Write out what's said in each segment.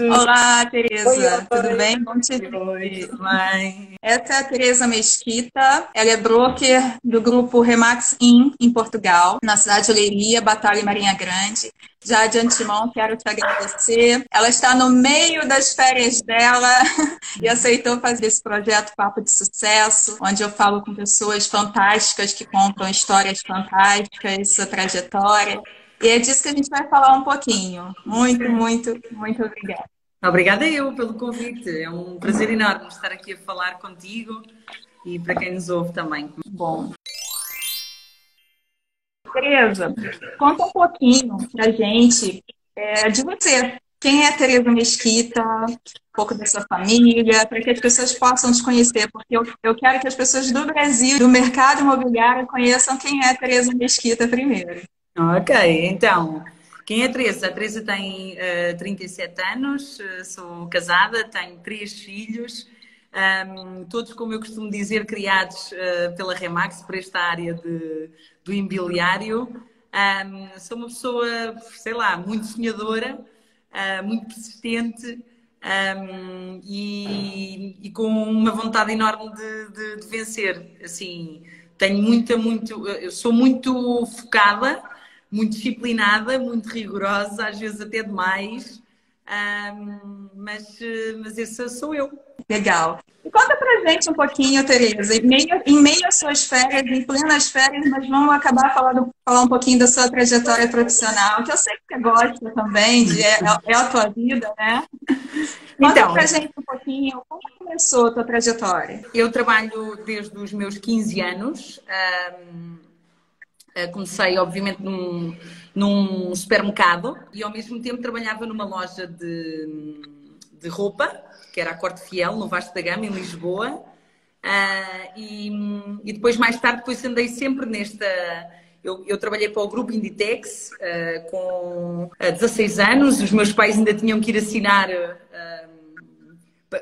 Olá, Tereza. Tudo bem? Bom te ver. Essa é a Tereza Mesquita. Ela é broker do grupo Remax In, em Portugal, na cidade de Leiria, Batalha e Marinha Grande. Já de antemão, quero te agradecer. Ela está no meio das férias dela e aceitou fazer esse projeto Papo de Sucesso, onde eu falo com pessoas fantásticas que contam histórias fantásticas, sua trajetória. E é disso que a gente vai falar um pouquinho. Muito, muito, muito obrigada. Obrigada eu pelo convite. É um prazer enorme estar aqui a falar contigo e para quem nos ouve também. Bom. Tereza, conta um pouquinho pra gente é, de você. Quem é a Tereza Mesquita? Um pouco da sua família, para que as pessoas possam te conhecer, porque eu, eu quero que as pessoas do Brasil, do mercado imobiliário, conheçam quem é a Tereza Mesquita primeiro. Ok, então, quem é a Teresa? A Teresa tem uh, eh, 37 anos, uh, sou casada, tenho três filhos, um, todos, como eu costumo dizer, criados uh, pela Remax para esta área de, do imobiliário. Um, sou uma pessoa, sei lá, muito sonhadora, muito persistente. Um, e, e, com uma vontade enorme de, de, de vencer. Assim, tenho muita, muito, eu sou muito focada muito disciplinada, muito rigorosa, às vezes até demais. Um, mas, mas esse sou eu. Legal. E conta pra gente um pouquinho, Tereza, em meio, em meio às suas férias, em plenas férias, mas vamos acabar falando falar um pouquinho da sua trajetória profissional, que eu sei que você gosta também, de, é, é a tua vida, né? Conta então, pra gente um pouquinho, como começou a tua trajetória? Eu trabalho desde os meus 15 anos. Um, comecei, obviamente, num, num supermercado e ao mesmo tempo trabalhava numa loja de, de roupa, que era a Corte Fiel, no Vasco da Gama, em Lisboa. Uh, e, e, depois, mais tarde, depois andei sempre nesta. Eu, eu trabalhei para o grupo Inditex uh, com uh, 16 anos, os meus pais ainda tinham que ir assinar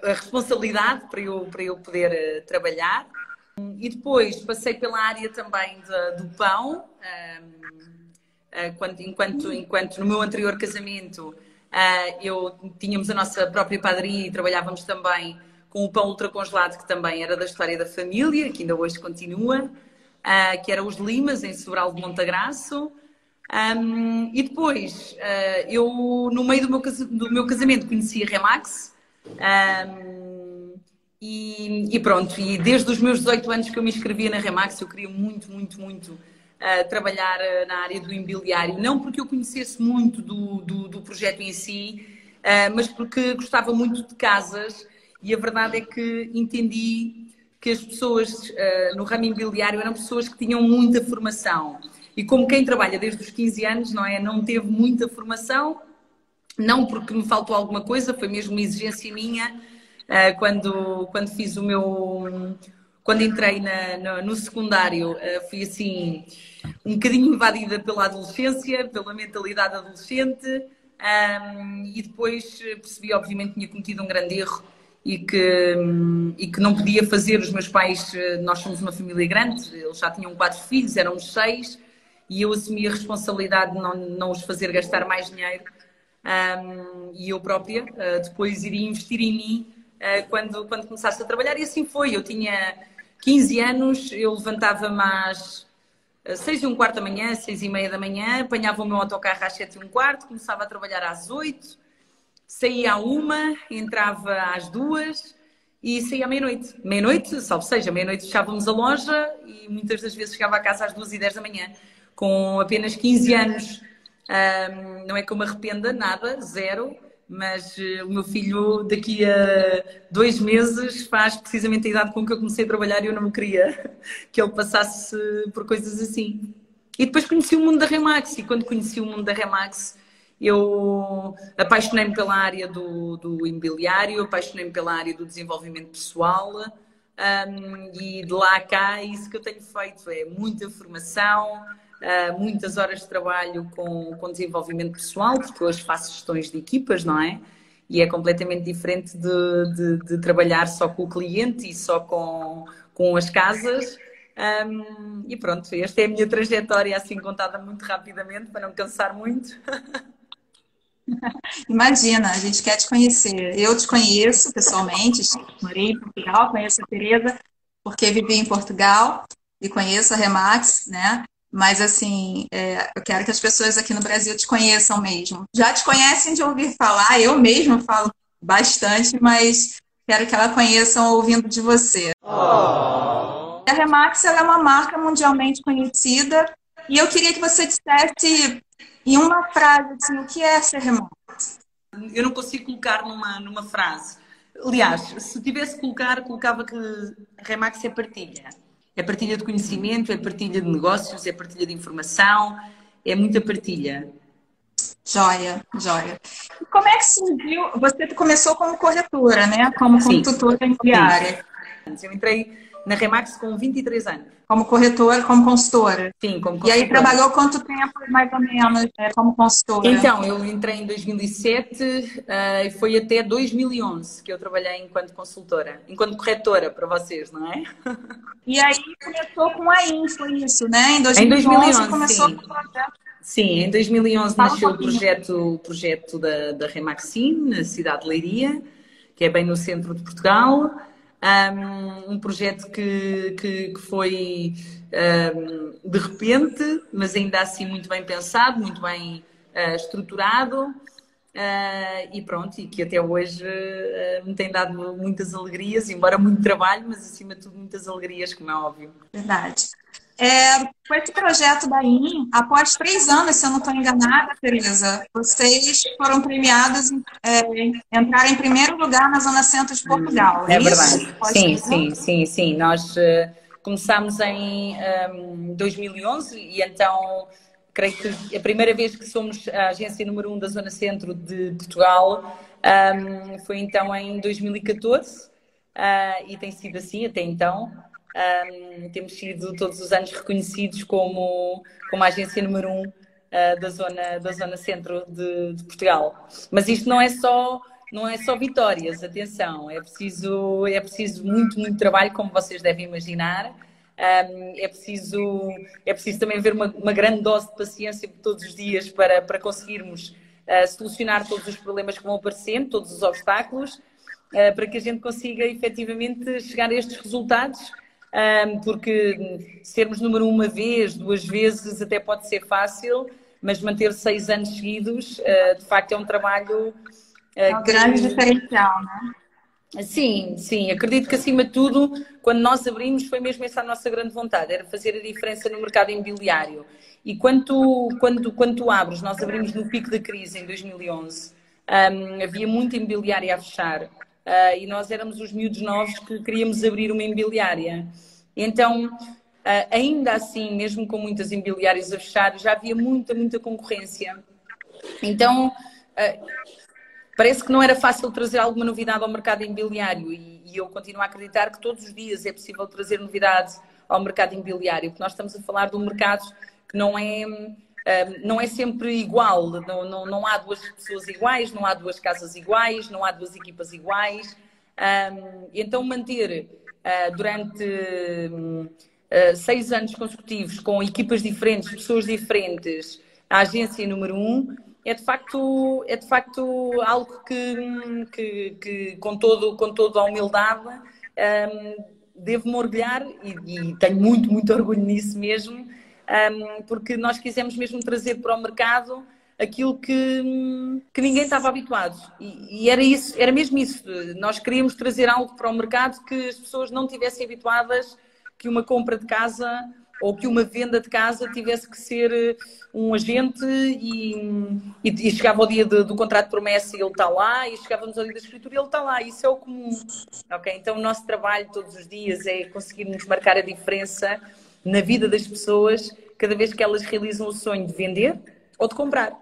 a responsabilidade para eu, para eu poder trabalhar. E depois passei pela área também de, do pão, um, quando, enquanto, enquanto no meu anterior casamento uh, eu tínhamos a nossa própria padaria e trabalhávamos também com o pão ultracongelado, que também era da história da família, que ainda hoje continua, uh, que era os Limas, em Sobral de Montagraço. Um, e depois, eu, no meio do meu, do meu casamento, conheci a Remax. Um, e, e, pronto, e desde os meus 18 anos que eu me inscrevia na Remax, eu queria muito, muito, muito uh, trabalhar uh, na área do imobiliário. Não porque eu conhecesse muito do, do, do projeto em si, uh, mas porque gostava muito de casas e a verdade é que entendi que as pessoas no ramo imobiliário eram pessoas que tinham muita formação. E como quem trabalha desde os 15 anos, não é? Não teve muita formação, não porque me faltou alguma coisa, foi mesmo uma exigência minha uh, quando, quando fiz o meu. Quando entrei na, no, no, secundário, uh, fui assim um bocadinho invadida pela adolescência, pela mentalidade adolescente, um, e depois percebi, obviamente, que tinha cometido um grande erro e que, e que não podia fazer. Os meus pais, nós somos uma família grande, eles já tinham quatro filhos, éramos seis, e eu assumi a responsabilidade de não, não os fazer gastar mais dinheiro. Um, e eu própria depois iria investir em mim quando, quando começaste a trabalhar, e assim foi. Eu tinha 15 anos, eu levantava-me às 6 e um quarto da manhã, 6 e meia da manhã, apanhava o meu autocarro às 7 e um quarto, começava a trabalhar às 8, saía à uma, entrava às duas e saía à meia-noite. Meia-noite, salvo seja, meia-noite fechávamos a loja e muitas das vezes chegava a casa às 2 e 10 da manhã. Com apenas 15 anos, não é que eu me arrependa, nada, zero mas uh, o meu filho daqui a dois meses faz precisamente a idade com que eu comecei a trabalhar e eu não queria que ele passasse por coisas assim. E depois conheci o mundo da Remax e quando conheci o mundo da Remax eu apaixonei-me pela área do, do imobiliário, apaixonei-me pela área do desenvolvimento pessoal um, e de lá a cá é isso que eu tenho feito, é muita formação, uh, muitas horas de trabalho com, com desenvolvimento pessoal, porque hoje faço gestões de equipas, não é? E é completamente diferente de, de, de trabalhar só com o cliente e só com, com as casas. Um, e pronto, esta é a minha trajetória, assim contada muito rapidamente, para não cansar muito. Imagina, a gente quer te conhecer. Eu te conheço pessoalmente, morei em Portugal, conheço a Tereza, porque vivi em Portugal e conheço a Remax, né? Mas, assim, é, eu quero que as pessoas aqui no Brasil te conheçam mesmo. Já te conhecem de ouvir falar, eu mesmo falo bastante, mas quero que ela conheçam ouvindo de você. Oh. A Remax é uma marca mundialmente conhecida e eu queria que você dissesse em uma frase assim, o que é ser Remax. Eu não consigo colocar numa, numa frase. Aliás, se tivesse que colocar, colocava que Remax é partilha. É partilha de conhecimento, é partilha de negócios, é partilha de informação, é muita partilha. Joia, joia. E como é que surgiu? Você começou como corretora, né? Como consultora imobiliária. Eu entrei na Remax com 23 anos. Como corretora, como consultora? Sim, como consultora. E aí trabalhou quanto tempo, mais ou menos, é, como consultora? Então, eu entrei em 2007 uh, e foi até 2011 que eu trabalhei enquanto consultora, enquanto corretora para vocês, não é? E aí começou com a IN, foi isso, né? Em 2011, em 2011 começou sim. com o projeto. Sim, em 2011 Fala nasceu um o projeto, o projeto da, da Remaxin, na cidade de Leiria, que é bem no centro de Portugal um, um projeto que, que, que foi um, de repente, mas ainda assim muito bem pensado, muito bem uh, estruturado. Uh, e pronto, e que até hoje uh, me tem dado muitas alegrias, embora muito trabalho, mas acima de tudo muitas alegrias, como é óbvio. Verdade. É, com esse projeto da IN, após três anos, se eu não estou enganada, Tereza, vocês foram premiados é, entrar em primeiro lugar na Zona Centro de Portugal. É, é verdade. Sim, sim, sim, sim. Nós uh, começámos em um, 2011 e então creio que a primeira vez que somos a agência número um da Zona Centro de Portugal um, foi então em 2014 uh, e tem sido assim até então. Um, temos sido todos os anos reconhecidos como, como a agência número um uh, da, zona, da zona centro de, de, Portugal. Mas isto não é só não é só vitórias, atenção, é preciso, é preciso muito, muito trabalho, como vocês devem imaginar. Um, é, preciso, é preciso também haver uma, uma, grande dose de paciência todos os dias para, para conseguirmos uh, solucionar todos os problemas que vão aparecendo, todos os obstáculos, uh, para que a gente consiga efetivamente chegar a estes resultados porque sermos número uma vez, duas vezes, até pode ser fácil, mas manter seis anos seguidos, ah, de facto, é um trabalho. Ah, é um grande diferencial, não é? Sim, sim. Acredito que, acima de tudo, quando nós abrimos, foi mesmo essa a nossa grande vontade, era fazer a diferença no mercado imobiliário. E quando tu, quando, quando tu abres, nós abrimos no pico da crise em 2011, um, havia muita imobiliária a fechar. Uh, e nós éramos os miúdos novos que queríamos abrir uma imobiliária. Então, uh, ainda assim, mesmo com muitas imobiliárias a fechar, já havia muita, muita concorrência. Então, uh, parece que não era fácil trazer alguma novidade ao mercado imobiliário e, e eu continuo a acreditar que todos os dias é possível trazer novidades ao mercado imobiliário, porque nós estamos a falar de um mercado que não é não é sempre igual, não, não, não há duas pessoas iguais, não há duas casas iguais, não há duas equipas iguais. Um, então, manter uh, durante uh, seis anos consecutivos com equipas diferentes, pessoas diferentes, a agência número um, é de facto, é de facto algo que, que, que com, todo, com toda a humildade um, devo-me orgulhar e, e tenho muito, muito orgulho nisso mesmo um, porque nós quisemos mesmo trazer para o mercado aquilo que, que ninguém estava habituado. E, e, era isso, era mesmo isso. Nós queríamos trazer algo para o mercado que as pessoas não tivessem habituadas que uma compra de casa ou que uma venda de casa tivesse que ser eh, um agente e, e, e chegava ao dia de, do contrato de promessa e ele está lá, e chegávamos ao dia da escritura e ele está lá. Isso é o comum. Okay? Então o nosso trabalho todos os dias é conseguirmos marcar a diferença na vida das pessoas cada vez que elas realizam o sonho de vender ou de comprar.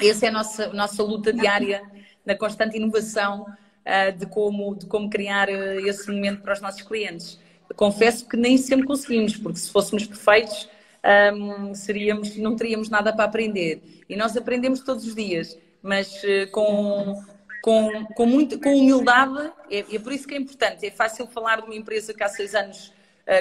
Essa é a nossa, nossa luta diária na constante inovação uh, de, como, de como criar uh, esse momento para os nossos clientes. Confesso que nem sempre conseguimos, porque se fôssemos perfeitos, um, seríamos, não teríamos nada para aprender. E nós aprendemos todos os dias, mas uh, com, com, com, muito, com humildade, é, é por isso que é importante. É fácil falar de uma empresa que há seis anos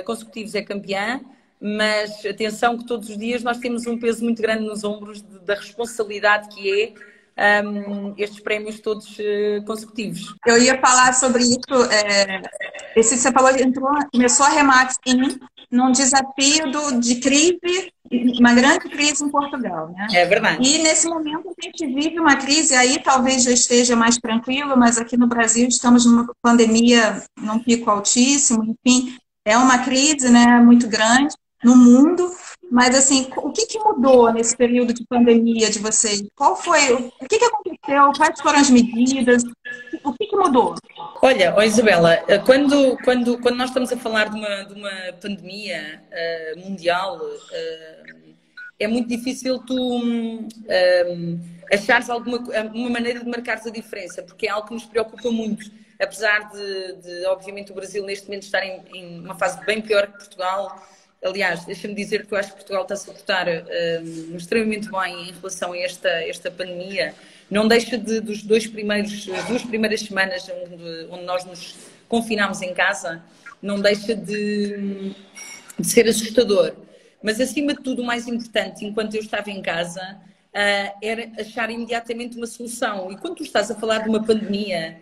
consecutivos é campeã, mas atenção que todos os dias nós temos um peso muito grande nos ombros de, da responsabilidade que é um, estes prémios todos uh, consecutivos. Eu ia falar sobre isso. É, esse você falou, entrou, começou a remate em num desafio do, de crise, uma grande crise em Portugal, né? É verdade. E nesse momento a gente vive uma crise, aí talvez já esteja mais tranquilo, mas aqui no Brasil estamos numa pandemia num pico altíssimo, enfim, é uma crise, né, muito grande no mundo. Mas assim, o que, que mudou nesse período de pandemia de vocês? Qual foi? O que, que aconteceu? Quais foram as medidas? O que, que mudou? Olha, oh Isabela, quando, quando, quando nós estamos a falar de uma, de uma pandemia uh, mundial, uh, é muito difícil tu um, achares alguma uma maneira de marcares a diferença, porque é algo que nos preocupa muito. Apesar de, de obviamente, o Brasil neste momento estar em, em uma fase bem pior que Portugal, Aliás, deixa-me dizer que eu acho que Portugal está a se portar um, extremamente bem em relação a esta, esta pandemia. Não deixa de, dos dois primeiros, as duas primeiras semanas onde, onde nós nos confinámos em casa, não deixa de, de, ser assustador. Mas, acima de tudo, o mais importante, enquanto eu estava em casa, uh, era achar imediatamente uma solução. E quando tu estás a falar de uma pandemia,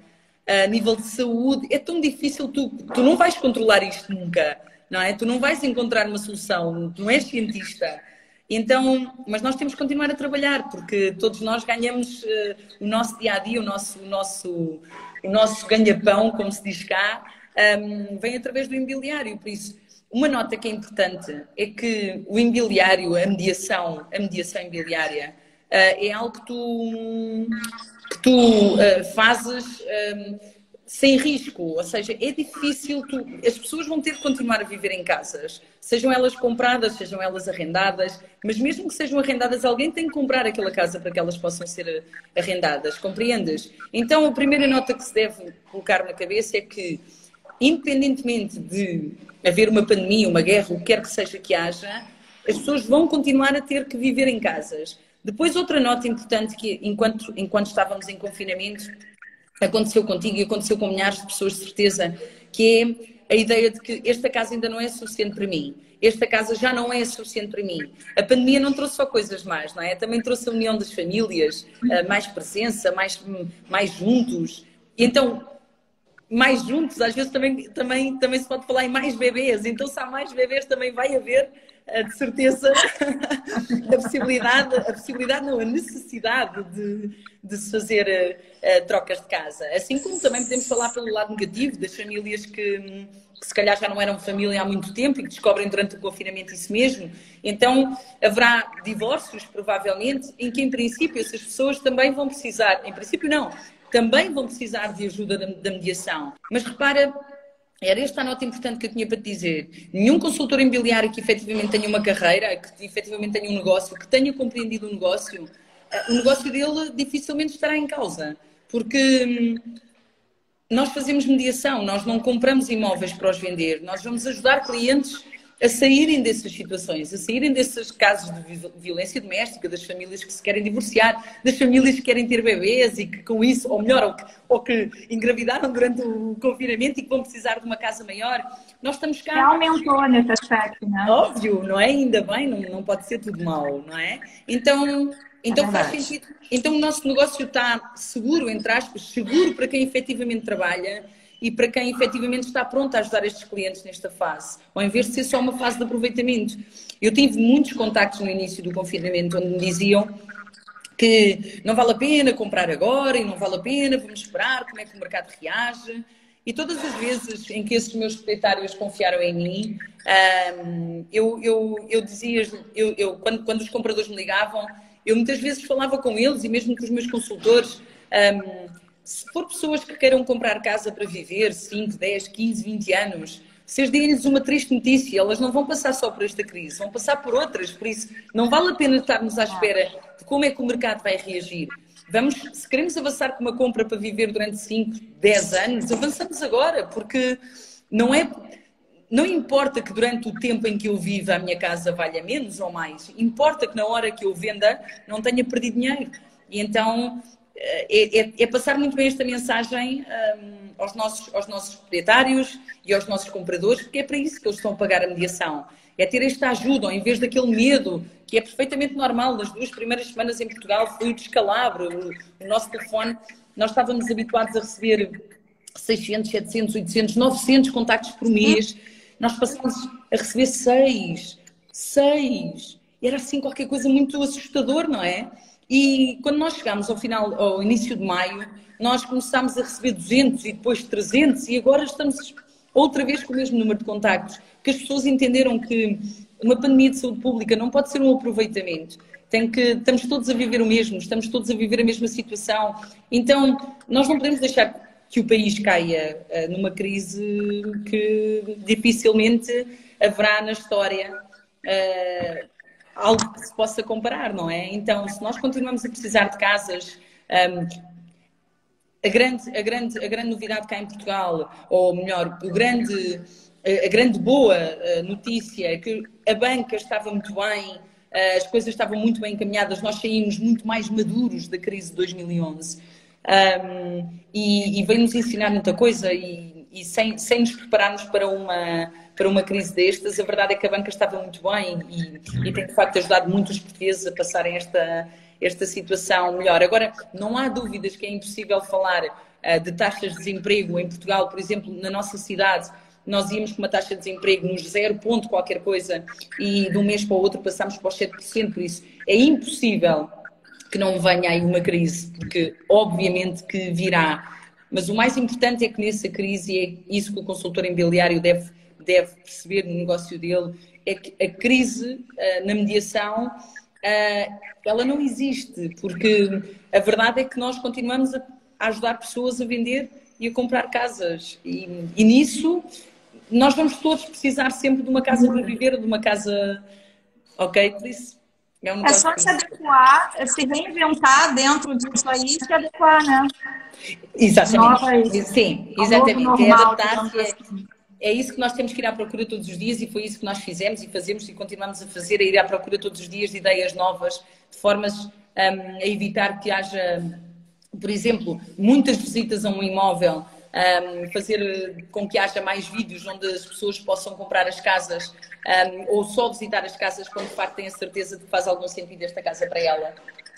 a nível de saúde, é tão difícil, tu, tu não vais controlar isto nunca não é? Tu não vais encontrar uma solução, tu não és cientista. Então, mas nós temos que continuar a trabalhar, porque todos nós ganhamos uh, o nosso dia a dia, o nosso, o nosso, o nosso ganha-pão, como se diz cá, um, vem através do imobiliário. Por isso, uma nota que é importante é que o imobiliário, a mediação, a mediação imobiliária, uh, é algo que tu, tu uh, fazes. Um, sem risco, ou seja, é difícil, tu, as pessoas vão ter que continuar a viver em casas, sejam elas compradas, sejam elas arrendadas, mas mesmo que sejam arrendadas, alguém tem que comprar aquela casa para que elas possam ser arrendadas, compreendes? Então, a primeira nota que se deve colocar na cabeça é que, independentemente de haver uma pandemia, uma guerra, o que quer que seja que haja, as pessoas vão continuar a ter que viver em casas. Depois, outra nota importante que, enquanto, enquanto estávamos em confinamento, aconteceu contigo e aconteceu com milhares de pessoas, de certeza, que é a ideia de que esta casa ainda não é suficiente para mim. Esta casa já não é suficiente para mim. A pandemia não trouxe só coisas mais, não é? Também trouxe a união das famílias, mais presença, mais, mais juntos. E então, mais juntos, às vezes também, também, também se pode falar em mais bebês. Então, se há mais bebês, também vai haver de certeza a possibilidade, a possibilidade não, a necessidade de, de se fazer uh, trocas de casa. Assim como também podemos falar pelo lado negativo das famílias que, que se calhar já não eram família há muito tempo e que descobrem durante o confinamento isso mesmo. Então haverá divórcios, provavelmente, em que em princípio essas pessoas também vão precisar, em princípio não, também vão precisar de ajuda da, da mediação. Mas repara, era esta a nota importante que eu tinha para te dizer. Nenhum consultor imobiliário que efetivamente tenha uma carreira, que efetivamente tenha um negócio, que tenha compreendido o negócio, eh, o negócio dele dificilmente estará em causa. Porque hum, nós fazemos mediação, nós não compramos imóveis para os vender, nós vamos ajudar clientes a saírem dessas situações, a saírem desses casos de violência doméstica, das famílias que se querem divorciar, das famílias que querem ter bebês e que com isso, ou melhor, ou que, ou que engravidaram durante o confinamento e que vão precisar de uma casa maior. Nós estamos cá. Já aumentou nesse aspecto, não é? Óbvio, não é? Ainda bem, não, não pode ser tudo mau, não é? Então, então é faz sentido. Então o nosso negócio está seguro, entre aspas, seguro para quem efetivamente trabalha e para quem efetivamente está pronto a ajudar estes clientes nesta fase, ao invés de ser só uma fase de aproveitamento. Eu tive muitos contactos no início do confinamento onde me diziam que não vale a pena comprar agora e não vale a pena, vamos esperar como é que o mercado reage. E todas as vezes em que esses meus proprietários confiaram em mim, um, eu, eu, eu dizia, eu, eu, quando, quando os compradores me ligavam, eu muitas vezes falava com eles e mesmo com os meus consultores. Um, se for pessoas que queiram comprar casa para viver 5, 10, 15, 20 anos, vocês deem-lhes uma triste notícia, elas não vão passar só por esta crise, vão passar por outras, por isso não vale a pena estarmos à espera de como é que o mercado vai reagir. Vamos, se queremos avançar com uma compra para viver durante 5, 10 anos, avançamos agora, porque não é. Não importa que durante o tempo em que eu viva a minha casa valha menos ou mais, importa que na hora que eu venda não tenha perdido dinheiro. E então é, é, é, passar muito bem esta mensagem um, aos, nossos, aos nossos proprietários e aos nossos compradores, porque é para isso que eles estão a pagar a mediação. É ter esta ajuda, ao invés daquele medo, que é perfeitamente normal. Nas duas primeiras semanas em Portugal foi o descalabro. O, o nosso telefone, nós estávamos habituados a receber 600, 700, 800, 900 contactos por mês. Nós passámos a receber seis, seis. Era assim qualquer coisa muito assustador, não é? E quando nós chegámos ao final, ao início de maio, nós começámos a receber 200 e depois 300 e agora estamos outra vez com o mesmo número de contactos, que as pessoas entenderam que uma pandemia de saúde pública não pode ser um aproveitamento. Tem que, estamos todos a viver o mesmo, estamos todos a viver a mesma situação. Então, nós não podemos deixar que o país caia uh, numa crise que dificilmente haverá na história. Uh, algo que se possa comparar, não é? Então, se nós continuamos a precisar de casas, um, a, grande, a, grande, a grande novidade cá em Portugal, ou melhor, o grande, a grande boa uh, notícia é que a banca estava muito bem, uh, as coisas estavam muito bem encaminhadas, nós saímos muito mais maduros da crise de 2011 um, e, e veio-nos ensinar muita coisa e, e sem, sem nos prepararmos para uma para uma crise destas, a verdade é que a banca estava muito bem e, e tem de facto ajudado muito os portugueses a passarem esta, esta situação melhor. Agora, não há dúvidas que é impossível falar uh, de taxas de desemprego em Portugal, por exemplo, na nossa cidade. Nós íamos com uma taxa de desemprego nos zero ponto qualquer coisa e de um mês para o outro passámos para os 7%, por isso é impossível que não venha aí uma crise, porque obviamente que virá. Mas o mais importante é que nessa crise, e é isso que o consultor imobiliário deve deve perceber no negócio dele é que a crise uh, na mediação uh, ela não existe, porque a verdade é que nós continuamos a, ajudar pessoas a vender e a comprar casas. E, e, nisso nós vamos todos precisar sempre de uma casa para viver, de uma casa. Ok? Por isso. É, um é só se adequar, se reinventar dentro disso aí se adequar, né? Exatamente. Sim, exatamente. É adaptar-se. É isso que nós temos que ir à procura todos os dias e foi isso que nós fizemos e fazemos e continuamos a fazer, a ir à procura todos os dias de ideias novas, de formas um, a evitar que haja, por exemplo, muitas visitas a um imóvel, um, fazer com que haja mais vídeos onde as pessoas possam comprar as casas um, ou só visitar as casas quando de facto têm a certeza de que faz algum sentido esta casa para ela.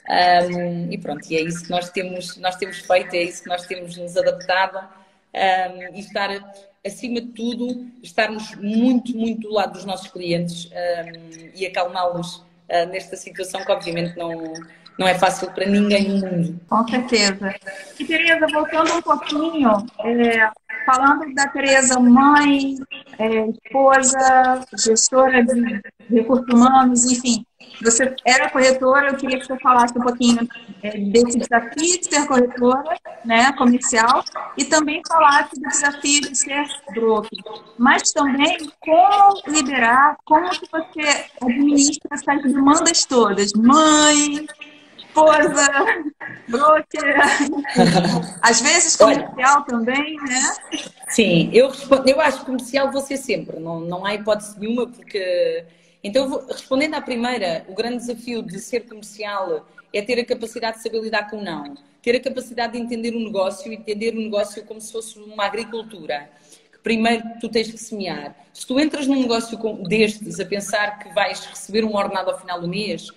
Um, e pronto, e é isso que nós temos, nós temos feito, é isso que nós temos nos adaptado um, e estar acima de tudo, estarmos muito, muito do lado dos nossos clientes um, e acalmá-los uh, nesta situação que, obviamente, não, não é fácil para ninguém no mundo. Com certeza. E, Tereza, voltando um pouquinho, é, falando da Tereza mãe, é, esposa, gestora de recursos humanos, enfim, você era corretora, eu queria que você falasse um pouquinho é, desse desafio de ser corretora, né, comercial, e também falasse do desafio de ser broker. Mas também como liberar, como que você administra essas demandas todas, mãe, esposa, broker, às vezes comercial Olha, também, né? Sim, eu, eu acho comercial você sempre, não, não há hipótese nenhuma, porque então, respondendo à primeira, o grande desafio de ser comercial é ter a capacidade de saber lidar com o não. Ter a capacidade de entender o negócio e entender o negócio como se fosse uma agricultura. Que primeiro tu tens que semear. Se tu entras num negócio destes a pensar que vais receber um ordenado ao final do mês uh,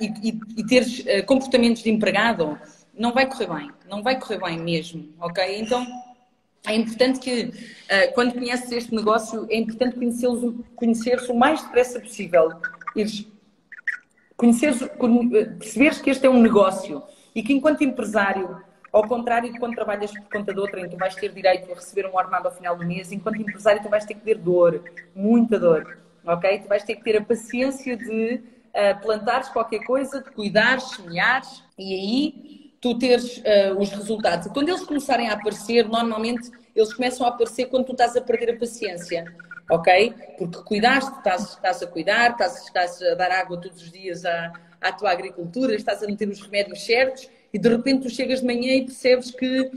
e, e, e, teres uh, comportamentos de empregado, não vai correr bem. Não vai correr bem mesmo, ok? Então, é importante que, uh, quando conheces este negócio, é importante conhecer-se o mais depressa possível. conhecer perceberes que este é um negócio e que, enquanto empresário, ao contrário de quando trabalhas por conta de outra, em que tu vais ter direito a receber um ordenado ao final do mês, enquanto empresário, tu vais ter que ter dor, muita dor, ok? Tu vais ter que ter a paciência de uh, plantares qualquer coisa, de cuidares, semeares e aí tu teres uh, os resultados. Quando eles começarem a aparecer, normalmente eles começam a aparecer quando tu estás a perder a paciência, ok? Porque cuidaste, estás, estás a cuidar, estás, estás, a dar água todos os dias à, à tua agricultura, estás a meter os remédios certos e de repente tu chegas de manhã e percebes que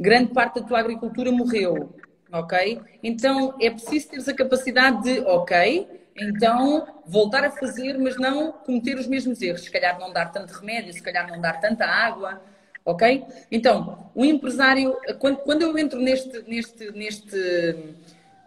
grande parte da tua agricultura morreu, ok? Então é preciso teres a capacidade de, ok, então voltar a fazer, mas não cometer os mesmos erros. Se calhar não dar tanto remédio, se calhar não dar tanta água, Ok? Então, o empresário, quando, quando eu entro neste, neste, neste,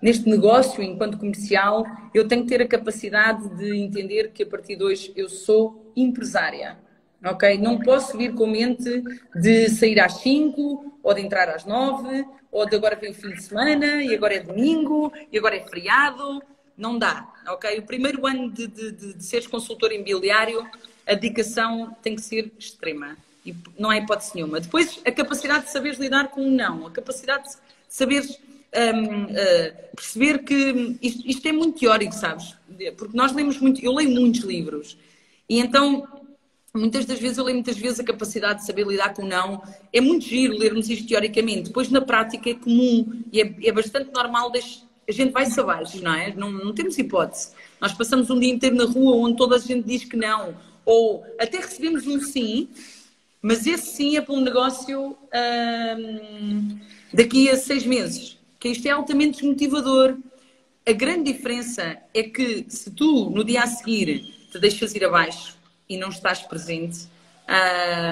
neste negócio enquanto comercial, eu tenho que ter a capacidade de entender que a partir de hoje eu sou empresária. Ok? Não posso vir com mente de sair às 5 ou de entrar às 9 ou de agora vem o fim de semana e agora é domingo e agora é feriado. Não dá. Ok? O primeiro ano de, de, de, de seres consultor imobiliário, a dedicação tem que ser extrema. E não há hipótese nenhuma. Depois, a capacidade de saberes lidar com o não, a capacidade de saberes um, uh, perceber que isto, isto, é muito teórico, sabes? Porque nós lemos muito, eu leio muitos livros. E então, muitas das vezes, eu leio muitas vezes a capacidade de saber lidar com o não. É muito giro lermos isto teoricamente. Depois, na prática, é comum e é, é bastante normal. a gente vai-se abaixo, não é? Não, não temos hipótese. Nós passamos um dia inteiro na rua onde toda a gente diz que não. Ou até recebemos um sim mas esse sim é para um negócio hum, daqui a seis meses, que isto é altamente desmotivador. A grande diferença é que se tu, no dia a seguir, te deixas ir abaixo e não estás presente,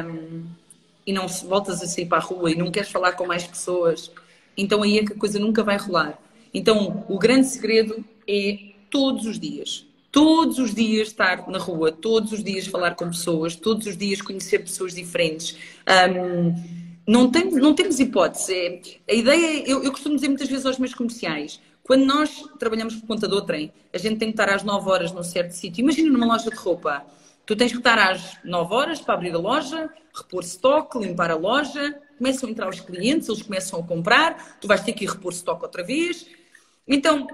hum, e não voltas a sair para a rua e não queres falar com mais pessoas, então aí é que a coisa nunca vai rolar. Então, o grande segredo é todos os dias todos os dias estar na rua, todos os dias falar com pessoas, todos os dias conhecer pessoas diferentes. Um, não, tem, não temos hipótese. É, a ideia, eu, eu costumo dizer muitas vezes aos meus comerciais, quando nós trabalhamos por conta do trem, a gente tem que estar às 9 horas num certo sítio. Imagina numa loja de roupa. Tu tens que estar às 9 horas para abrir a loja, repor estoque, limpar a loja, começam a entrar os clientes, eles começam a comprar, tu vais ter que ir repor estoque outra vez. Então,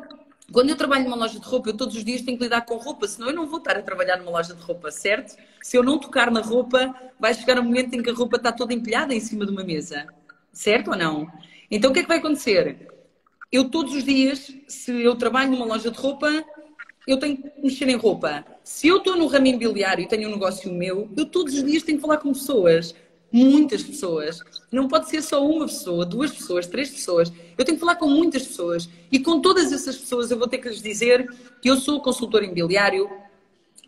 quando eu trabalho numa loja de roupa, eu todos os dias tenho que lidar com roupa, senão eu não vou estar a trabalhar numa loja de roupa, certo? Se eu não tocar na roupa, vai chegar um momento em que a roupa está toda empilhada em cima de uma mesa, certo ou não? Então o que é que vai acontecer? Eu todos os dias, se eu trabalho numa loja de roupa, eu tenho que mexer em roupa. Se eu estou no ramo imobiliário e tenho um negócio meu, eu todos os dias tenho que falar com pessoas muitas pessoas. Não pode ser só uma pessoa, duas pessoas, três pessoas. Eu tenho que falar com muitas pessoas. E com todas essas pessoas eu vou ter que lhes dizer que eu sou consultor imobiliário,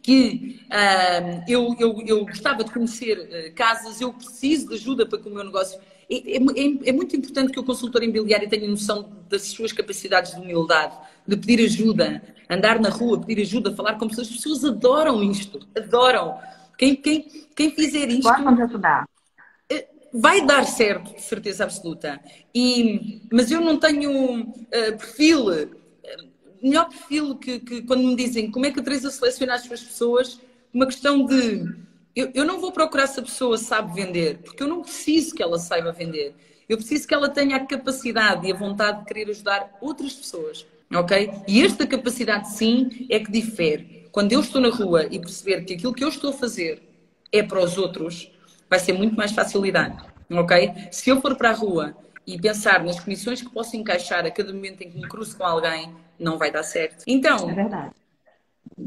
que uh, eu, eu, eu gostava de conhecer uh, casas, eu preciso de ajuda para que o meu negócio. É, é, é, muito importante que o consultor imobiliário tenha noção das suas capacidades de humildade, de pedir ajuda, andar na rua, pedir ajuda, falar com pessoas. As pessoas adoram isto, adoram. Quem, quem, quem fizer isto. Gostam de ajudar vai dar certo, de certeza absoluta. E, mas eu não tenho uh, perfil, uh, melhor perfil que, que, quando me dizem como é que a Teresa seleciona as suas pessoas, uma questão de eu, eu não vou procurar se a pessoa sabe vender, porque eu não preciso que ela saiba vender. Eu preciso que ela tenha a capacidade e a vontade de querer ajudar outras pessoas. Ok? E esta capacidade, sim, é que difere. Quando eu estou na rua e perceber que aquilo que eu estou a fazer é para os outros, vai ser muito mais fácil lidar, ok? Se eu for para a rua e pensar nas comissões que posso encaixar a cada momento em que me cruzo com alguém, não vai dar certo. Então, é verdade.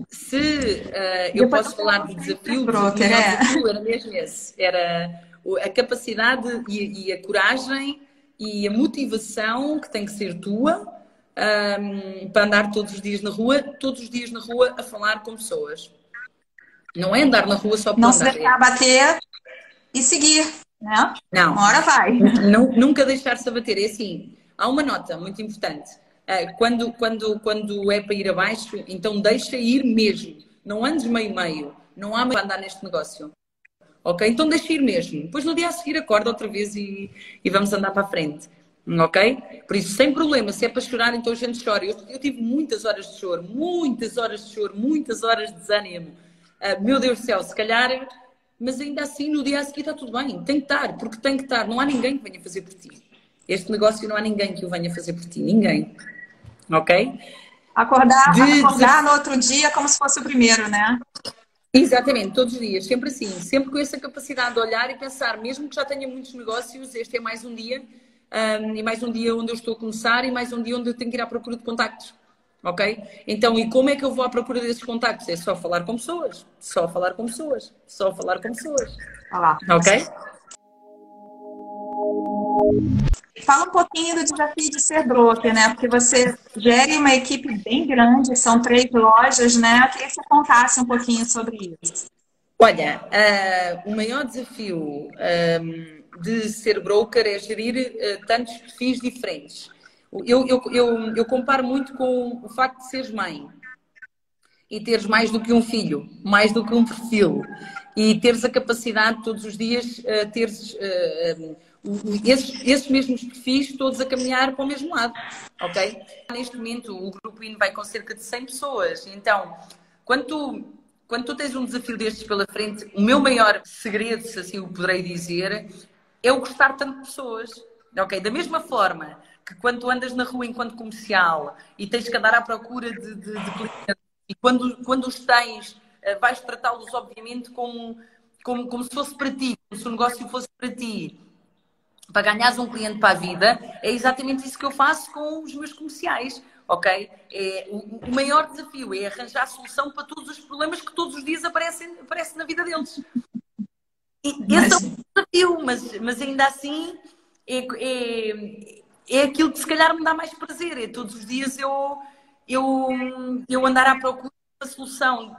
se uh, eu posso falar de desafio, o é. desafio era mesmo esse, era a capacidade e, e, a coragem e a motivação que tem que ser tua um, para andar todos os dias na rua, todos os dias na rua a falar com pessoas. Não é andar na rua só para não andar. Se deixar bater e seguir, né? Não. Uma hora vai. Nunca deixar-se abater. É assim, há uma nota muito importante. Eh, quando, quando, quando é para ir abaixo, então deixa ir mesmo. Não andes meio-meio. Não há meio para andar neste negócio. Ok? Então deixa ir mesmo. Depois no dia a seguir acorda outra vez e, e vamos andar para a frente. Ok? Por isso, sem problema. Se é para chorar, então a gente chora. Eu, eu tive muitas horas de choro, muitas horas de choro, muitas horas de desânimo. Uh, meu Deus do céu, se calhar mas ainda assim no dia a seguir está tudo bem, tem que estar, porque tem que estar, não há ninguém que venha fazer por ti. Este negócio não há ninguém que o venha fazer por ti, ninguém. Ok? Acordar, de, acordar de... no outro dia como se fosse o primeiro, né? Exatamente, todos os dias, sempre assim, sempre com essa capacidade de olhar e pensar, mesmo que já tenha muitos negócios, este é mais um dia, um, e mais um dia onde eu estou a começar, e mais um dia onde eu tenho que ir à procura de contactos ok? Então, e como é que eu vou à procura desses contactos? É só falar com pessoas, só falar com pessoas, só falar com pessoas. Olá. Ok? Fala um pouquinho do desafio de ser broker, né? Porque você gere uma equipe bem grande, são três lojas, né? Eu queria que você contasse um pouquinho sobre isso. Olha, uh, o maior desafio um, de ser broker é gerir uh, tantos perfis diferentes. Eu, eu, eu, eu comparo muito com o facto de seres mãe e teres mais do que um filho, mais do que um perfil, e teres a capacidade todos os dias uh, teres uh, esses, esses, mesmos perfis todos a caminhar para o mesmo lado, ok? Neste momento o Grupo IN vai com cerca de 100 pessoas, então quando tu, quando tu tens um desafio destes pela frente, o meu maior segredo, se assim o poderei dizer, é o gostar tanto de pessoas, ok? Da mesma forma que quando tu andas na rua enquanto comercial e tens que andar à procura de, de, de clientes e quando, quando os tens, eh, vais tratá-los, obviamente, como, como, como se fosse para ti, como se o negócio fosse para ti, para ganhares um cliente para a vida. É exatamente isso que eu faço com os meus comerciais, ok? É, o, o maior desafio é arranjar a solução para todos os problemas que todos os dias aparecem, aparecem na vida deles. E, esse é um desafio, mas, mas ainda assim é, é, é aquilo que se calhar me dá mais prazer. É todos os dias eu eu, eu andar à procura de uma solução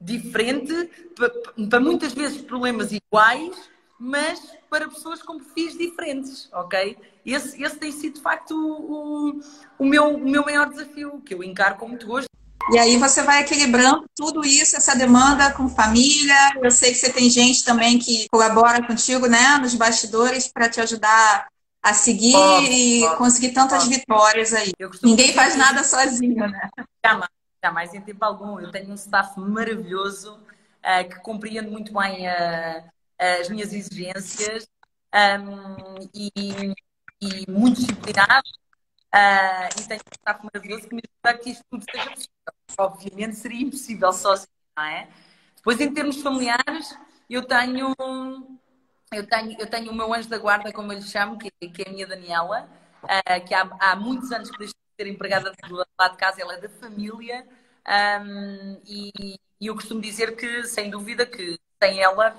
diferente para, para muitas vezes problemas iguais, mas para pessoas com perfis diferentes, ok? Esse, esse tem sido de facto o, o, meu, o meu maior desafio, que eu encaro com muito gosto. E aí você vai equilibrando tudo isso, essa demanda com família. Eu sei que você tem gente também que colabora contigo, né, nos bastidores para te ajudar a seguir e conseguir tantas vitórias aí. Ninguém faz nada sozinho, né? Jamais, jamais em tempo algum. Eu tenho um staff maravilhoso uh, que compreende muito bem uh, as minhas exigências um, e, e, muito disciplinado. Uh, e tenho um staff maravilhoso que me ajuda a que isto tudo seja possível. Obviamente seria impossível sozinho, não é? Depois, em termos familiares, eu tenho eu tenho, eu tenho o meu anjo da guarda, como eu lhe chamo, que, que é a minha Daniela, uh, que há, há, muitos anos que deixou de ser empregada do lado de casa, ela é da família, um, e, e, eu costumo dizer que, sem dúvida, que sem ela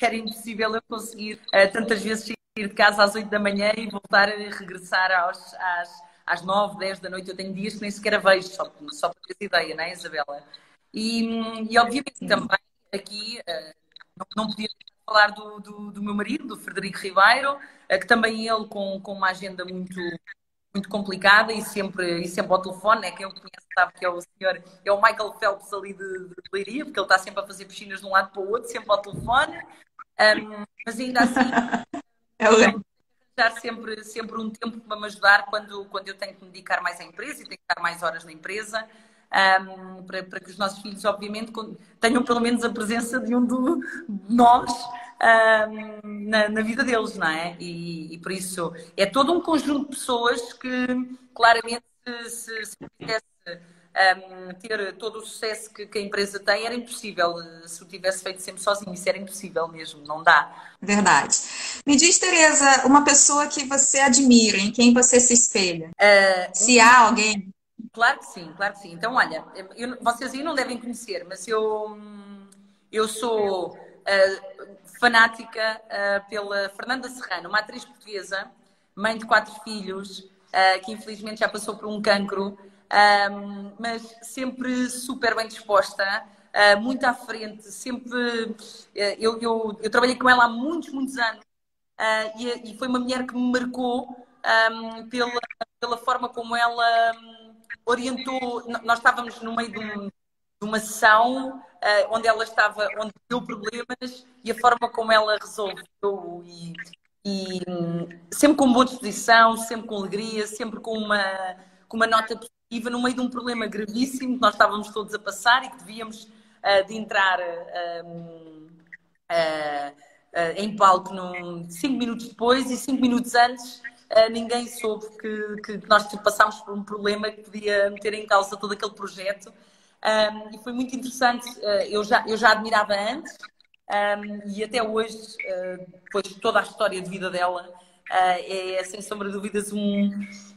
era impossível eu conseguir uh, tantas vezes sair de casa às 8 da manhã e voltar a regressar aos, às, às 9, 10 da noite. Eu tenho dias que nem sequer a vejo, só, só para ter ideia, não é, Isabela? E, e obviamente também aqui uh, não, não podia falar do, do, do, meu marido, do Frederico Ribeiro, eh, que também ele com, com uma agenda muito, muito complicada e sempre, e sempre ao telefone, né? quem o conhece sabe que é o senhor, é o Michael Phelps ali de, de Leiria, porque ele está sempre a fazer piscinas de um lado para o outro, sempre ao telefone, um, mas ainda assim é dar sempre, sempre um tempo para me ajudar quando, quando eu tenho que me dedicar mais à empresa e tenho que estar mais horas na empresa um, para, para, que os nossos filhos, obviamente, tenham pelo menos a presença de um de nós um, na, na, vida deles, não é? E, e, por isso é todo um conjunto de pessoas que claramente se, se quisesse um, ter todo o sucesso que, que, a empresa tem, era impossível se o tivesse feito sempre sozinho. Isso era impossível mesmo, não dá. Verdade. Me diz, Tereza, uma pessoa que você admira, em quem você se espelha? Uh, se há alguém. Claro que sim, claro que sim. Então, olha, eu, vocês aí não devem conhecer, mas eu, eu sou uh, fanática uh, pela Fernanda Serrano, uma atriz portuguesa, mãe de quatro filhos, uh, que infelizmente já passou por um cancro, mas sempre super bem disposta, muito à frente, sempre. Eu, eu, eu, trabalhei com ela há muitos, muitos anos e, e, foi uma mulher que me marcou um, pela, pela forma como ela orientou. Nós estávamos no meio de, um, de uma sessão uh, onde ela estava, onde deu problemas e a forma como ela resolveu e, e um, sempre com boa disposição, sempre com alegria, sempre com uma, com uma nota positiva no meio de um problema gravíssimo que nós estávamos todos a passar e que devíamos uh, de entrar uh, em palco num, cinco minutos depois e cinco minutos antes ninguém soube que, que nós passámos por um problema que podia meter em causa todo aquele projeto. Um, e foi muito interessante. Uh, eu, já, eu já admirava antes um, e até hoje, uh, depois de toda a história de vida dela, é sem sombra de dúvidas um,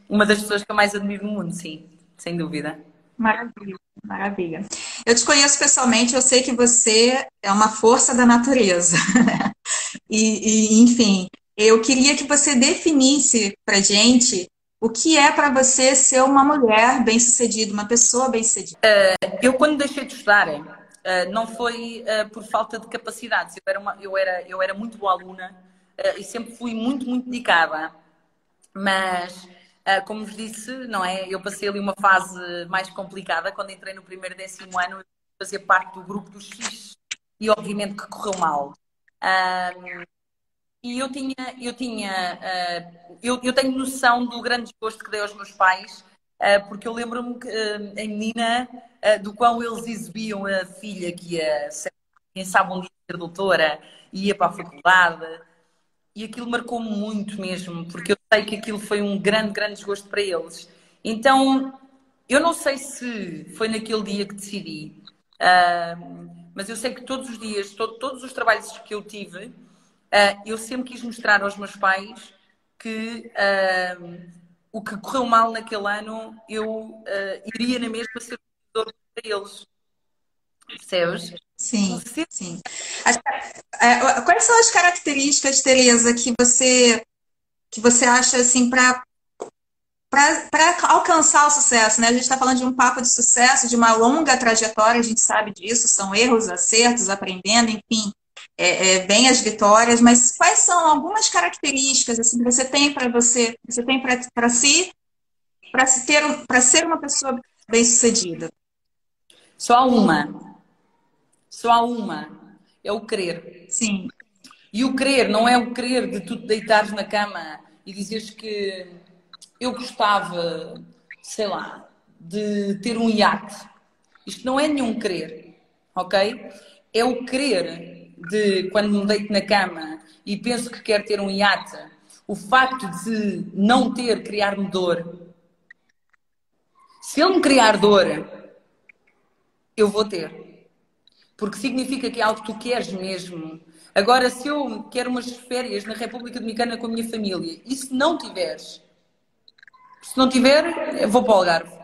uma das pessoas que eu mais admiro no mundo, sim, sem dúvida. Maravilha, maravilha. Eu te conheço pessoalmente, eu sei que você é uma força da natureza. e, e enfim, eu queria que você definisse para gente o que é para você ser uma mulher bem-sucedida, uma pessoa bem-sucedida. Uh, eu, quando deixei de estudar, uh, não foi uh, por falta de capacidades. Eu era, uma, eu, era, eu era muito boa aluna, e sempre fui muito, muito dedicada. Mas, como vos disse, não é? Eu passei ali uma fase mais complicada quando entrei no primeiro décimo ano, fazer parte do grupo dos X e obviamente que correu mal. E eu tinha, eu tinha, uh, eu, eu tenho noção do grande desgosto que dei aos meus pais, uh, porque eu lembro-me que uh, a menina do qual eles exibiam a filha que ia, quem sabe um dia ser doutora, ia para a faculdade, e aquilo marcou-me muito mesmo, porque eu sei que aquilo foi um grande, grande desgosto para eles. Então, eu não sei se foi naquele dia que decidi, mas eu sei que todos os dias, todo, todos os trabalhos que eu tive, uh, eu sempre quis mostrar aos meus pais que uh, o que correu mal naquele ano, eu uh, iria na mesma ser para eles. Percebes? Sim, sim. As, quais são as características, Tereza, que você que você acha assim para para alcançar o sucesso, né? A gente está falando de um papo de sucesso, de uma longa trajetória, a gente sabe disso, são erros, acertos, aprendendo, enfim, é, é, bem as vitórias, mas quais são algumas características assim, que você tem para você, você tem para si, para se ter, para ser uma pessoa bem sucedida? Só uma. Só uma. É o querer. Sim. E o querer não é o querer de tu deitares na cama e dizeres que eu gostava, sei lá, de ter um iate. Isto não é nenhum querer, ok? É o querer de quando me deito na cama e penso que quero ter um iate, o facto de não ter criar-me dor. Se ele me criar dor, eu vou ter. Porque significa que é algo que tu queres mesmo. Agora, se eu quero umas férias na República Dominicana com a minha família e se não tiveres, se não tiver, eu vou para o Algarve.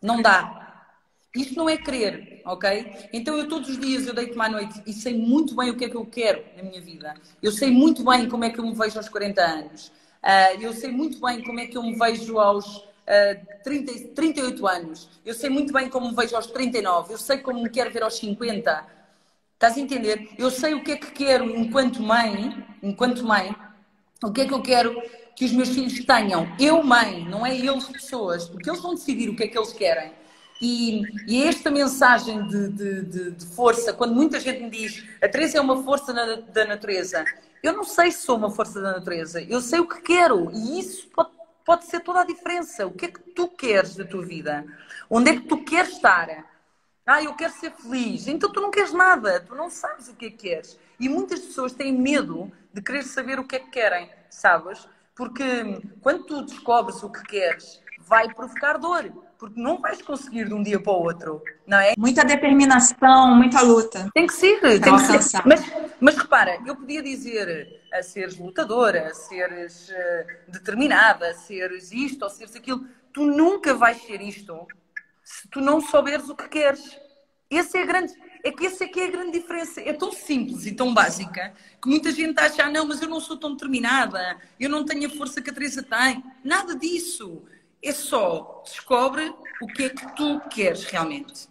Não dá. Isto não é querer, ok? Então eu todos os dias eu deito-me à noite e sei muito bem o que é que eu quero na minha vida. Eu sei muito bem como é que eu me vejo aos 40 anos. Uh, eu sei muito bem como é que eu me vejo aos uh, 30, 38 anos. Eu sei muito bem como me vejo aos 39. Eu sei como me quero ver aos 50. Estás a entender? Eu sei o que é que quero enquanto mãe, enquanto mãe, o que é que eu quero que os meus filhos tenham eu, mãe, não é eles, pessoas, porque eles vão decidir o que é que eles querem. E, e é esta mensagem de, de, de, de, força, quando muita gente me diz a Teresa é uma força na, da natureza, eu não sei se sou uma força da natureza, eu sei o que quero e isso pode, pode ser toda a diferença. O que é que tu queres da tua vida? Onde é que tu queres estar? Ah, eu quero ser feliz. Então tu não queres nada, tu não sabes o que é que queres. E muitas pessoas têm medo de querer saber o que é que querem, sabes? Porque quando tu descobres o que queres, vai provocar dor, porque não vais conseguir de um dia para o outro, não é? Muita determinação, muita luta. Tem que ser, tem que ser. Mas, mas repara, eu podia dizer a seres lutadora, a seres uh, determinada, a seres isto ou seres aquilo. Tu nunca vais ser isto se tu não souberes o que queres. Esse é a grande é que essa é que é a grande diferença. É tão simples e tão básica que muita gente acha, ah, não, mas eu não sou tão determinada, eu não tenho a força que a Teresa tem. Nada disso. É só descobre o que é que tu queres realmente.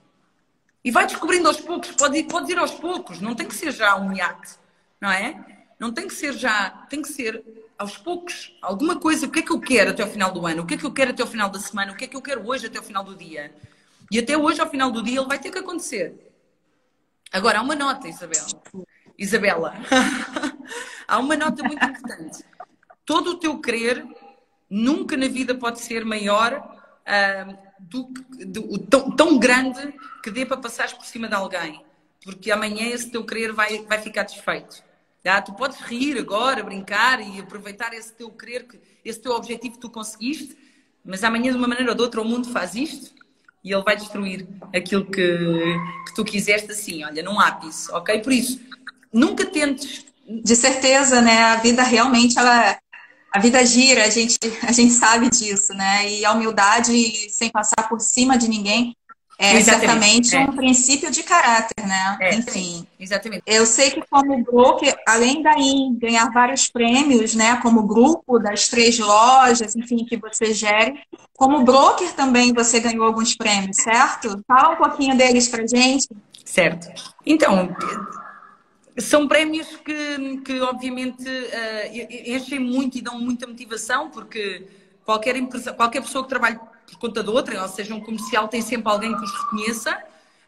E vai descobrindo aos poucos, pode ir, pode ir aos poucos, não tem que ser já um iate, não é? Não tem que ser já, tem que ser aos poucos. Alguma coisa, o que é que eu quero até ao final do ano? O que é que eu quero até ao final da semana? O que é que eu quero hoje até ao final do dia? E até hoje, ao final do dia, ele vai ter que acontecer. Agora, há uma nota, Isabela. Isabela, há uma nota muito importante. Todo o teu querer nunca na vida pode ser maior uh, do, tão, tão, grande que dê para passares por cima de alguém. Porque amanhã esse teu querer vai, vai ficar desfeito. Tá? Tu podes rir agora, brincar e aproveitar esse teu querer, esse teu objetivo que tu conseguiste, mas amanhã, de uma maneira ou de outra, o mundo faz isto e ele vai destruir aquilo que, que tu quiseste assim, olha, num ápice, ok? Por isso, nunca tentes. De certeza, né? A vida realmente, ela. A vida gira, a gente, a gente sabe disso, né? E a humildade, sem passar por cima de ninguém, é Exatamente. certamente é. um princípio de caráter, né? É, Enfim. Exatamente. Eu sei que como broker, além daí ganhar vários prêmios, né? Como grupo das três lojas, enfim, que você gere, como broker também você ganhou alguns prêmios, certo? Fala um pouquinho deles pra gente. Certo. Então, são prémios que, que obviamente, uh, enchem muito e dão muita motivação, porque qualquer, empresa, qualquer pessoa que trabalhe por conta de outra, ou seja, um comercial, tem sempre alguém que os reconheça,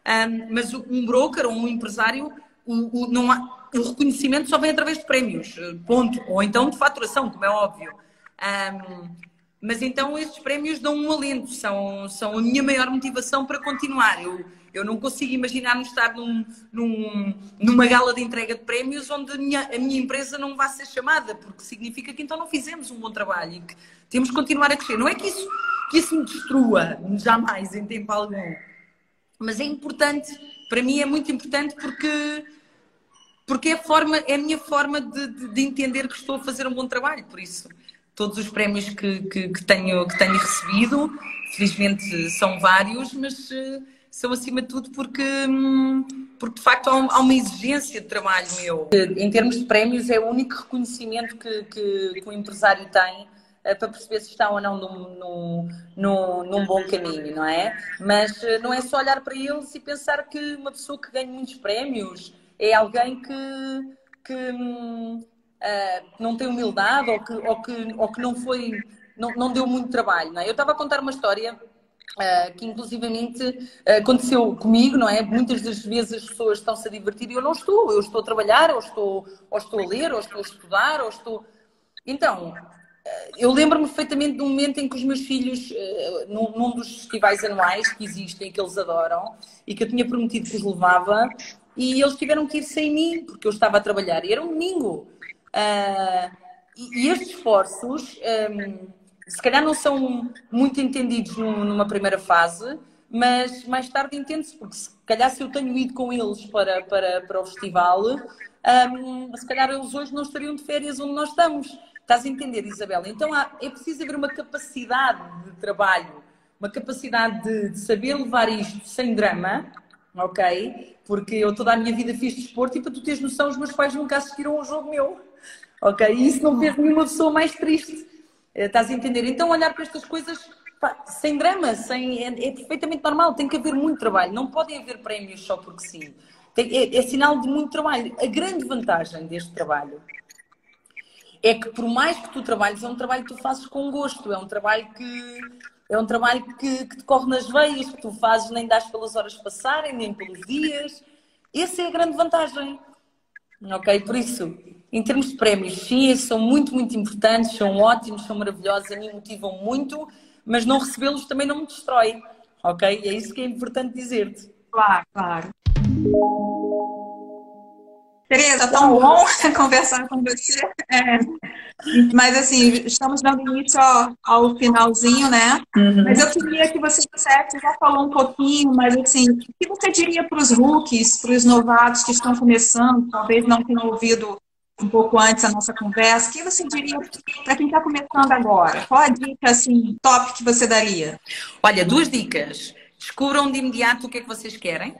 um, mas um broker ou um empresário, o, o, não há, o reconhecimento só vem através de prémios, ponto. Ou então de faturação, como é óbvio. Um, mas então estes prémios dão um alento, são, são a minha maior motivação para continuar. Eu, eu não consigo imaginar-me estar num, num, numa gala de entrega de prémios onde a minha, a minha empresa não vai ser chamada, porque significa que então não fizemos um bom trabalho e que temos que continuar a crescer. Não é que isso, que isso me destrua, jamais, em tempo algum. Mas é importante, para mim é muito importante porque, porque é, a forma, é a minha forma de, de, de entender que estou a fazer um bom trabalho. Por isso, todos os prémios que, que, que, tenho, que tenho recebido, felizmente são vários, mas eh, são acima de tudo porque, hum, porque de facto há, uma exigência de trabalho meu. Em termos de prémios, é o único reconhecimento que, que, que o empresário tem eh, para perceber se está ou não num, num, num, num, bom caminho, não é? Mas eh, não é só olhar para eles e pensar que uma pessoa que ganha muitos prémios é alguém que, que uh, não tem humildade ou que, ou que, ou que não foi, não, não deu muito trabalho, não é? Eu estava a contar uma história Uh, que inclusivamente uh, aconteceu comigo, não é? Muitas das vezes as pessoas estão-se a divertir e eu não estou. Eu estou a trabalhar, ou estou, ou estou a ler, ou estou a estudar, ou estou. Então, uh, eu lembro-me perfeitamente um momento em que os meus filhos, num, num, dos festivais anuais que existem, que eles adoram, e que eu tinha prometido que os levava, e eles tiveram que ir sem mim, porque eu estava a trabalhar. E era um domingo. E, e, estes esforços. Um, se calhar não são muito entendidos numa primeira fase, mas mais tarde entende-se, porque se calhar se eu tenho ido com eles para, para, para o festival, um, se calhar eles hoje não estariam de férias onde nós estamos. Estás a entender, Isabela? Então há, é preciso haver uma capacidade de trabalho, uma capacidade de, de, saber levar isto sem drama, ok? Porque eu toda a minha vida fiz desporto e para tu teres noção, os meus pais nunca assistiram a um jogo meu, ok? E isso não fez nenhuma pessoa mais triste. Eh, estás a entender? Então, olhar para estas coisas pá, sem drama, sem, é, é, perfeitamente normal. Tem que haver muito trabalho. Não podem haver prémios só porque sim. Tem, é, é sinal de muito trabalho. A grande vantagem deste trabalho é que, por mais que tu trabalhes, é um trabalho que tu fazes com gosto. É um trabalho que é um trabalho que, que te corre nas veias, que tu fazes, nem das pelas horas passarem, nem pelos dias. Essa é a grande vantagem. Ok? Por isso, em termos de prémios, sim, são muito, muito importantes, são ótimos, são maravilhosos, a mim motivam muito, mas não recebê-los também não me destrói, ok? É isso que é importante dizer-te. Claro, claro. Tereza, tão bom conversar com você. É. Mas, assim, estamos dando início ao, ao finalzinho, né? Uhum. Mas eu queria que você dissesse, já falou um pouquinho, mas, assim, o que você diria para os rookies, para os novatos que estão começando, talvez não tenham ouvido um pouco antes a nossa conversa, o que você diria para quem está começando agora? Qual a dica, assim, top que você daria? Olha, duas dicas. Descubram de imediato o que é que vocês querem,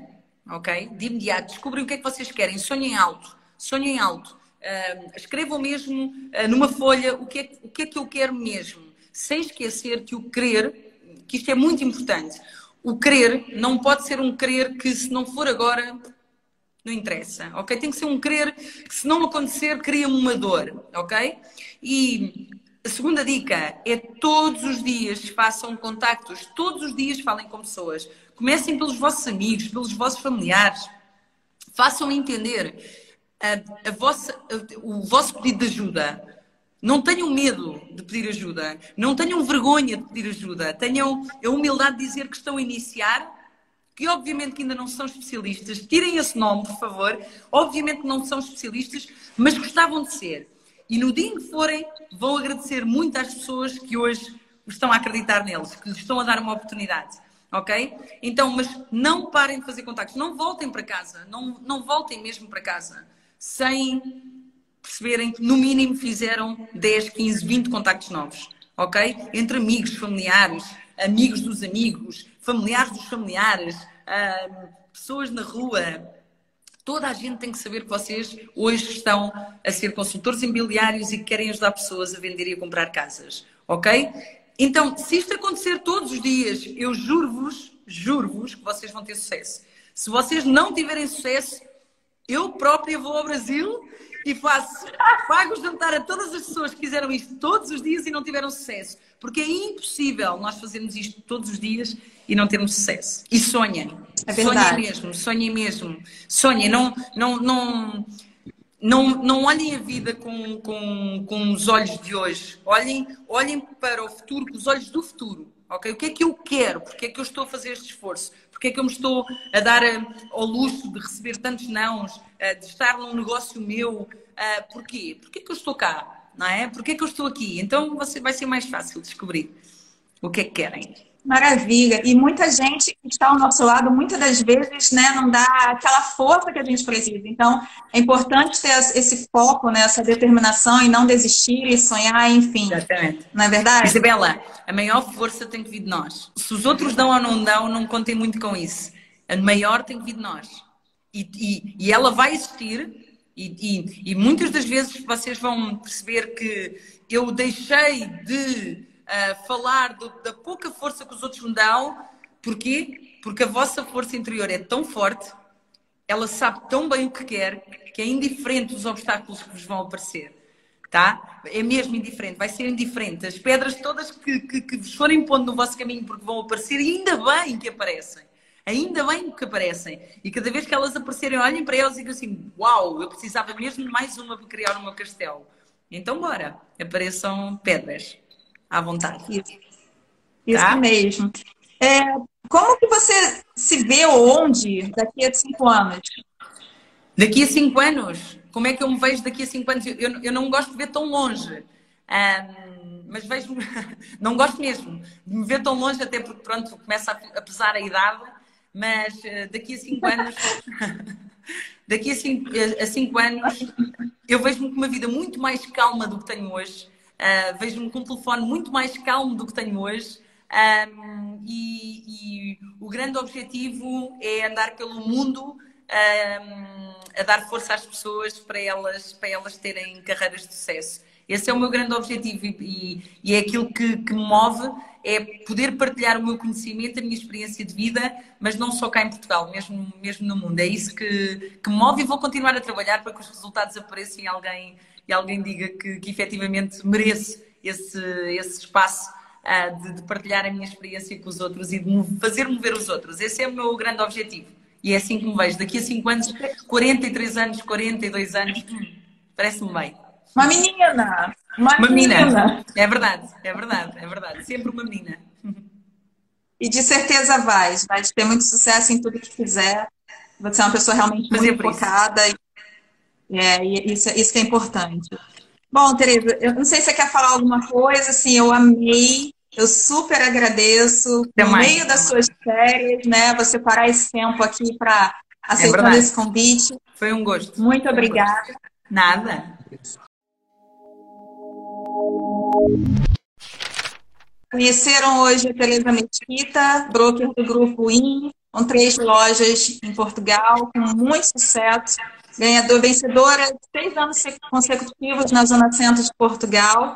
ok? De imediato, descobrem o que é que vocês querem. Sonhem alto, sonhem alto. Uh, escrevam mesmo uh, numa folha o que, é, o que é que eu quero mesmo, sem esquecer que o querer, que isto é muito importante. O querer não pode ser um querer que, se não for agora, não interessa, ok? Tem que ser um querer que, se não acontecer, cria uma dor, ok? E a segunda dica é todos os dias façam contactos, todos os dias falem com pessoas. Comecem pelos vossos amigos, pelos vossos familiares. Façam entender a, a vossa, a, o vosso pedido de ajuda. Não tenham medo de pedir ajuda. Não tenham vergonha de pedir ajuda. Tenham a humildade de dizer que estão a iniciar que obviamente que ainda não são especialistas, tirem esse nome, por favor, obviamente que não são especialistas, mas gostavam de ser. E no dia em que forem, vão agradecer muito às pessoas que hoje estão a acreditar neles, que lhes estão a dar uma oportunidade. Ok? Então, mas não parem de fazer contactos, não voltem para casa, não, não voltem mesmo para casa, sem perceberem que no mínimo fizeram 10, 15, 20 contactos novos. Ok? Entre amigos, familiares, amigos dos amigos, familiares dos familiares, pessoas na rua. Toda a gente tem que saber que vocês hoje estão a ser consultores imobiliários e que querem ajudar pessoas a vender e a comprar casas. Ok? Então, se isto acontecer todos os dias, eu juro-vos, juro-vos que vocês vão ter sucesso. Se vocês não tiverem sucesso, Eu própria vou ao Brasil e faço, pago jantar a todas as pessoas que fizeram isto todos os dias e não tiveram sucesso. Porque é impossível nós fazermos isto todos os dias e não termos sucesso. E sonhem. É sonhem mesmo, sonhem mesmo. Sonhem, não, não, não, não, não olhem a vida com, com, com os olhos de hoje. Olhem, olhem para o futuro com os olhos do futuro. Ok? O que é que eu quero? Porque é que eu estou a fazer este esforço? Porque é que eu me estou a dar ao luxo de receber tantos nãos, eh, de estar num negócio meu? Eh, porquê? Porquê é que eu estou cá? Não é? Porquê é que eu estou aqui? Então vai ser mais fácil descobrir o que é que querem. Maravilha. E muita gente que está ao nosso lado, muitas das vezes, né, não dá aquela força que a gente precisa. Então, é importante ter esse foco, né, essa determinação e não desistir e sonhar, enfim. Exatamente. Não é verdade? Isabela, a maior força tem que vir de nós. Se os outros dão ou não dão, não contem muito com isso. A maior tem que vir de nós. E, e, e ela vai existir. E, e muitas das vezes vocês vão perceber que eu deixei de uh, falar do, da pouca força que os outros me dão. Porquê? Porque a vossa força interior é tão forte, ela sabe tão bem o que quer, que é indiferente os obstáculos que vos vão aparecer. Tá? É mesmo indiferente, vai ser indiferente. As pedras todas que, que, que vos forem pondo no vosso caminho porque vão aparecer, ainda bem que aparecem. Ainda bem que aparecem. E cada vez que elas aparecerem, olhem para elas e digam assim: Uau, eu precisava mesmo de mais uma para criar o meu castelo. Então, bora, apareçam pedras à vontade. Isso, Isso tá? mesmo. É, como que você se vê onde daqui a cinco anos? Daqui a cinco anos? Como é que eu me vejo daqui a cinco anos? Eu, eu não gosto de ver tão longe. Um, mas vejo não gosto mesmo de me ver tão longe, até porque pronto, começa a, pesar a idade, mas uh, daqui a cinco anos daqui a cinco, a cinco anos eu vejo-me com uma vida muito mais calma do que tenho hoje. Uh, Vejo-me com um telefone muito mais calmo do que tenho hoje. Um, e, e, o grande objetivo é andar pelo mundo um, a dar força às pessoas para elas, para elas terem carreiras de sucesso. Esse é o meu grande objetivo e, e é aquilo que, que, me move, é poder partilhar o meu conhecimento, a minha experiência de vida, mas não só cá em Portugal, mesmo, mesmo no mundo. É isso que, que me move e vou continuar a trabalhar para que os resultados apareçam em alguém e alguém diga que, que efetivamente mereço esse, esse espaço uh, de, de, partilhar a minha experiência com os outros e de fazer mover os outros. Esse é o meu grande objetivo. E é assim que me vejo. Daqui a 5 anos, 43 anos, 42 anos, parece-me bem. Uma menina! Uma, uma menina. menina! É verdade, é verdade, é verdade. Sempre uma menina. E de certeza vais, vais ter muito sucesso em tudo que fizer. Você é uma pessoa realmente Fazer muito focada e é, isso, isso que é importante. Bom, Tereza, eu não sei se você quer falar alguma coisa, assim, eu amei, eu super agradeço, no meio das suas férias, né, você parar esse tempo aqui para aceitar é esse convite. Foi um gosto. Muito obrigada. Um Nada. Conheceram hoje a Tereza Mesquita, broker do Grupo IN, com três lojas em Portugal, com muito sucesso ganhador, vencedora de seis anos consecutivos na Zona Centro de Portugal.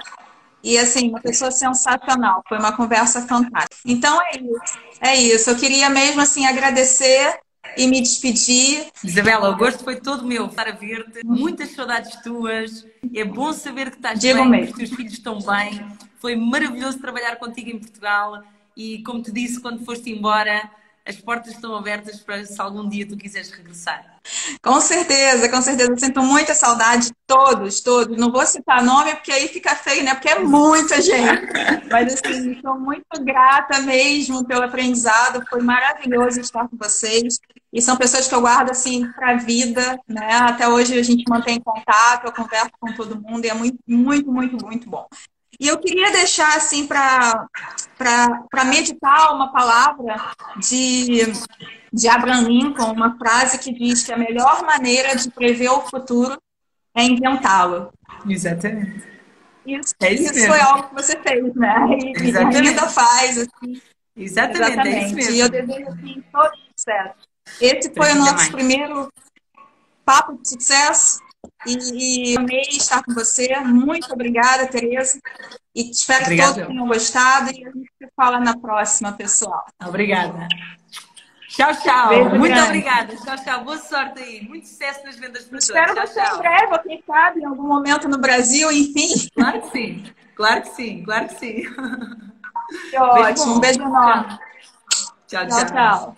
E, assim, uma pessoa sensacional. Foi uma conversa fantástica. Então, é isso. É isso. Eu queria mesmo, assim, agradecer e me despedir. Isabela, o gosto foi todo meu estar a ver-te. Muitas saudades tuas. É bom saber que estás Digo bem, mesmo. que os teus filhos estão bem. Foi maravilhoso trabalhar contigo em Portugal. E, como te disse, quando foste embora, as portas estão abertas para se algum dia tu quiseres regressar. Com certeza, com certeza. Sinto muita saudade de todos, todos. Não vou citar nome porque aí fica feio, né? Porque é muita gente. Mas assim, estou muito grata mesmo pelo aprendizado. Foi maravilhoso estar com vocês. E são pessoas que eu guardo assim para a vida, né? Até hoje a gente mantém contato, eu converso com todo mundo e é muito, muito, muito, muito bom. E eu queria deixar assim para meditar uma palavra de, de Abraham Lincoln, uma frase que diz que a melhor maneira de prever o futuro é inventá-lo. Exatamente. Isso, é isso, isso foi algo que você fez, né? E, e a vida faz, assim. Exatamente, Exatamente. É isso mesmo. E eu desejo assim, todo sucesso. Esse foi o nosso demais. primeiro papo de sucesso. E, e amei estar com você. Muito obrigada, Tereza. E espero Obrigado. que todos tenham gostado. E a gente se fala na próxima, pessoal. Obrigada. Tchau, tchau. Beijo Muito grande. obrigada. Tchau, tchau. Boa sorte aí. Muito sucesso nas vendas produtoras. Espero tchau, você tchau. em breve, quem sabe, em algum momento no Brasil, enfim. Claro que sim. Claro que sim. Claro que sim. Que ótimo. Um beijo enorme. tchau. tchau. tchau. tchau.